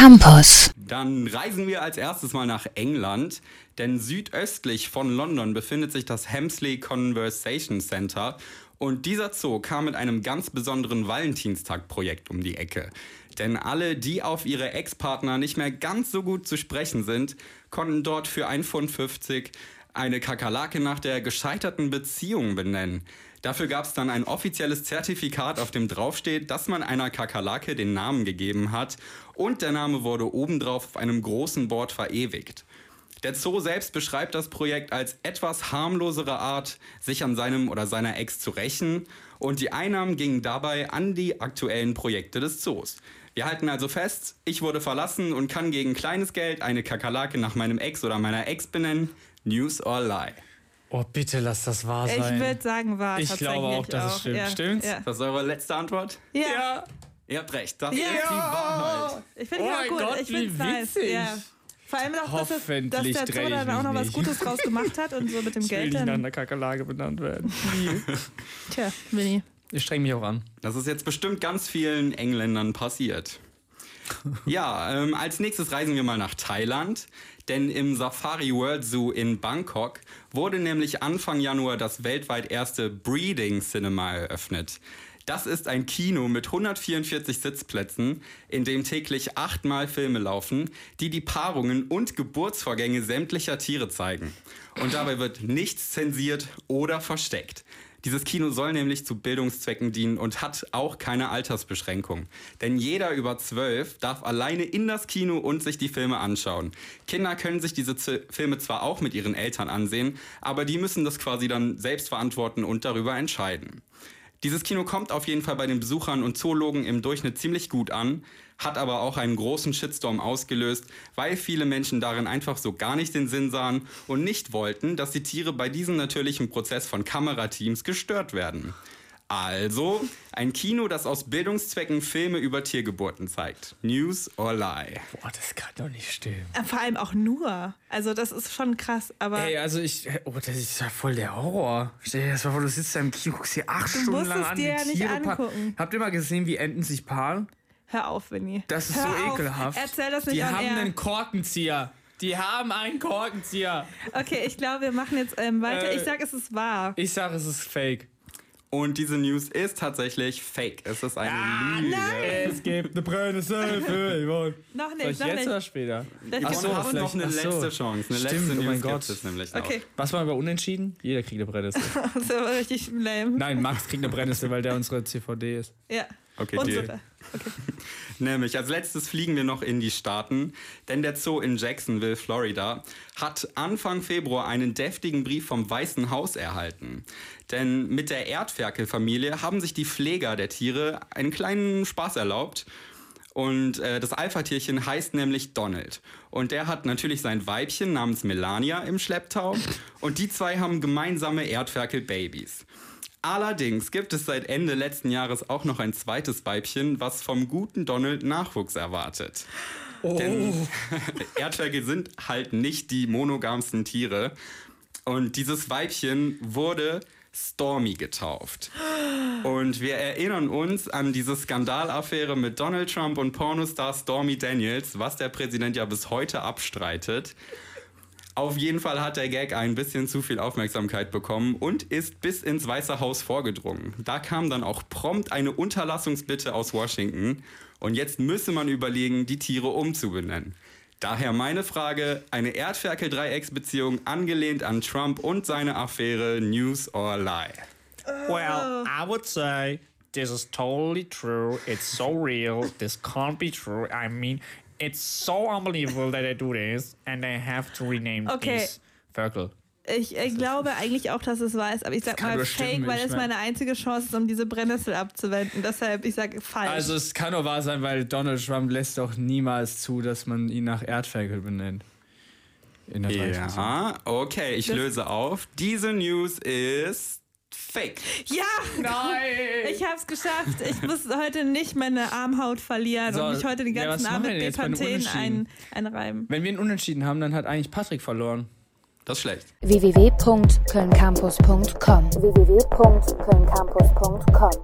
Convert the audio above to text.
Campus. Dann reisen wir als erstes mal nach England, denn südöstlich von London befindet sich das Hemsley Conversation Center und dieser Zoo kam mit einem ganz besonderen Valentinstag-Projekt um die Ecke. Denn alle, die auf ihre Ex-Partner nicht mehr ganz so gut zu sprechen sind, konnten dort für 1,50 Pfund eine Kakerlake nach der gescheiterten Beziehung benennen. Dafür gab es dann ein offizielles Zertifikat, auf dem draufsteht, dass man einer Kakerlake den Namen gegeben hat und der Name wurde obendrauf auf einem großen Board verewigt. Der Zoo selbst beschreibt das Projekt als etwas harmlosere Art, sich an seinem oder seiner Ex zu rächen und die Einnahmen gingen dabei an die aktuellen Projekte des Zoos. Wir halten also fest, ich wurde verlassen und kann gegen kleines Geld eine Kakerlake nach meinem Ex oder meiner Ex benennen. News or lie? Oh, bitte lass das wahr sein. Ich würde sagen, war Ich glaube auch, dass es stimmt. Ja. Stimmt's? Ja. Das ist eure letzte Antwort? Ja. Ja. Ihr habt recht, das Ja. ist die Wahrheit. Ich finde Oh gut. Gott, ich finde nice. witzig. Ja. Vor allem auch, dass, es, dass der Zoo dann auch noch was nicht. Gutes draus gemacht hat und so mit dem Ich will Geld nicht nach dann. einer Kakerlake benannt werden. Tja, Winnie. Ich streng mich auch an. Das ist jetzt bestimmt ganz vielen Engländern passiert. Ja, ähm, als nächstes reisen wir mal nach Thailand, denn im Safari World Zoo in Bangkok wurde nämlich Anfang Januar das weltweit erste Breeding Cinema eröffnet. Das ist ein Kino mit 144 Sitzplätzen, in dem täglich achtmal Filme laufen, die die Paarungen und Geburtsvorgänge sämtlicher Tiere zeigen. Und dabei wird nichts zensiert oder versteckt. Dieses Kino soll nämlich zu Bildungszwecken dienen und hat auch keine Altersbeschränkung. Denn jeder über zwölf darf alleine in das Kino und sich die Filme anschauen. Kinder können sich diese Z Filme zwar auch mit ihren Eltern ansehen, aber die müssen das quasi dann selbst verantworten und darüber entscheiden. Dieses Kino kommt auf jeden Fall bei den Besuchern und Zoologen im Durchschnitt ziemlich gut an, hat aber auch einen großen Shitstorm ausgelöst, weil viele Menschen darin einfach so gar nicht den Sinn sahen und nicht wollten, dass die Tiere bei diesem natürlichen Prozess von Kamerateams gestört werden. Also ein Kino, das aus Bildungszwecken Filme über Tiergeburten zeigt. News or lie? Boah, das kann doch nicht stimmen. Äh, Vor allem auch nur. Also das ist schon krass, aber Ey, also ich. Oh, das ist ja voll der Horror. Stell dir das mal vor, du sitzt da im Kino, guckst dir acht Stunden musst lang es an, dir ja nicht Tiere angucken. Habt ihr mal gesehen, wie Enten sich paaren? hör auf, Winnie. Das ist hör so auf. ekelhaft. Erzähl das nicht Die haben air. einen Korkenzieher. Die haben einen Korkenzieher. Okay, ich glaube, wir machen jetzt ähm, weiter. Äh, ich sag, es ist wahr. Ich sage, es ist fake. Und diese News ist tatsächlich fake. Es ist eine Ah, Lüge. Es gibt eine Brennnessel für Yvonne. Noch Soll nicht, ich noch jetzt nicht. oder später? Das Ach gibt's so, noch hast noch eine Ach so. letzte Chance. Eine Stimmt, letzte oh News mein gibt Gott. es nämlich noch. Okay, Was war über Unentschieden? Jeder kriegt eine Brennnessel. das war richtig lame. Nein, Max kriegt eine Brennnessel, weil der unsere CVD ist. Ja. Okay. Suppe. Okay. Nämlich als letztes fliegen wir noch in die Staaten, denn der Zoo in Jacksonville, Florida, hat Anfang Februar einen deftigen Brief vom Weißen Haus erhalten. Denn mit der Erdferkelfamilie haben sich die Pfleger der Tiere einen kleinen Spaß erlaubt. Und äh, das Alpha-Tierchen heißt nämlich Donald. Und der hat natürlich sein Weibchen namens Melania im Schlepptau. Und die zwei haben gemeinsame Erdferkel-Babys. Allerdings gibt es seit Ende letzten Jahres auch noch ein zweites Weibchen, was vom guten Donald Nachwuchs erwartet. Denn Erdferkel sind halt nicht die monogamsten Tiere. Und dieses Weibchen wurde Stormy getauft. Und wir erinnern uns an diese Skandalaffäre mit Donald Trump und Pornostar Stormy Daniels, was der Präsident ja bis heute abstreitet. Auf jeden Fall hat der Gag ein bisschen zu viel Aufmerksamkeit bekommen und ist bis ins Weiße Haus vorgedrungen. Da kam dann auch prompt eine Unterlassungsbitte aus Washington und jetzt müsse man überlegen, die Tiere umzubenennen. Daher meine Frage, eine Erdferkel-Dreiecksbeziehung angelehnt an Trump und seine Affäre News or Lie? Well, I would say this is totally true. It's so real. This can't be true. I mean, it's so unbelievable that they do this and they have to rename Okay. these Ferkel. Ich äh, glaube eigentlich auch, dass es wahr ist, aber ich sag mal fake, stimmen, weil ich es mein- meine einzige Chance ist, um diese Brennnessel abzuwenden. Deshalb, ich sage falsch. Also es kann nur wahr sein, weil Donald Trump lässt doch niemals zu, dass man ihn nach Erdferkel benennt. In der. Ja, okay, ich Das- löse auf. Diese News ist fake. ja! Nein! Ich hab's geschafft. Ich muss heute nicht meine Armhaut verlieren So, und mich heute den ja, ganzen was Abend mit Bepanthen ein, einreiben. Wenn wir einen Unentschieden haben, dann hat eigentlich Patrick verloren. Das ist schlecht. www.kölncampus.com www.kölncampus.com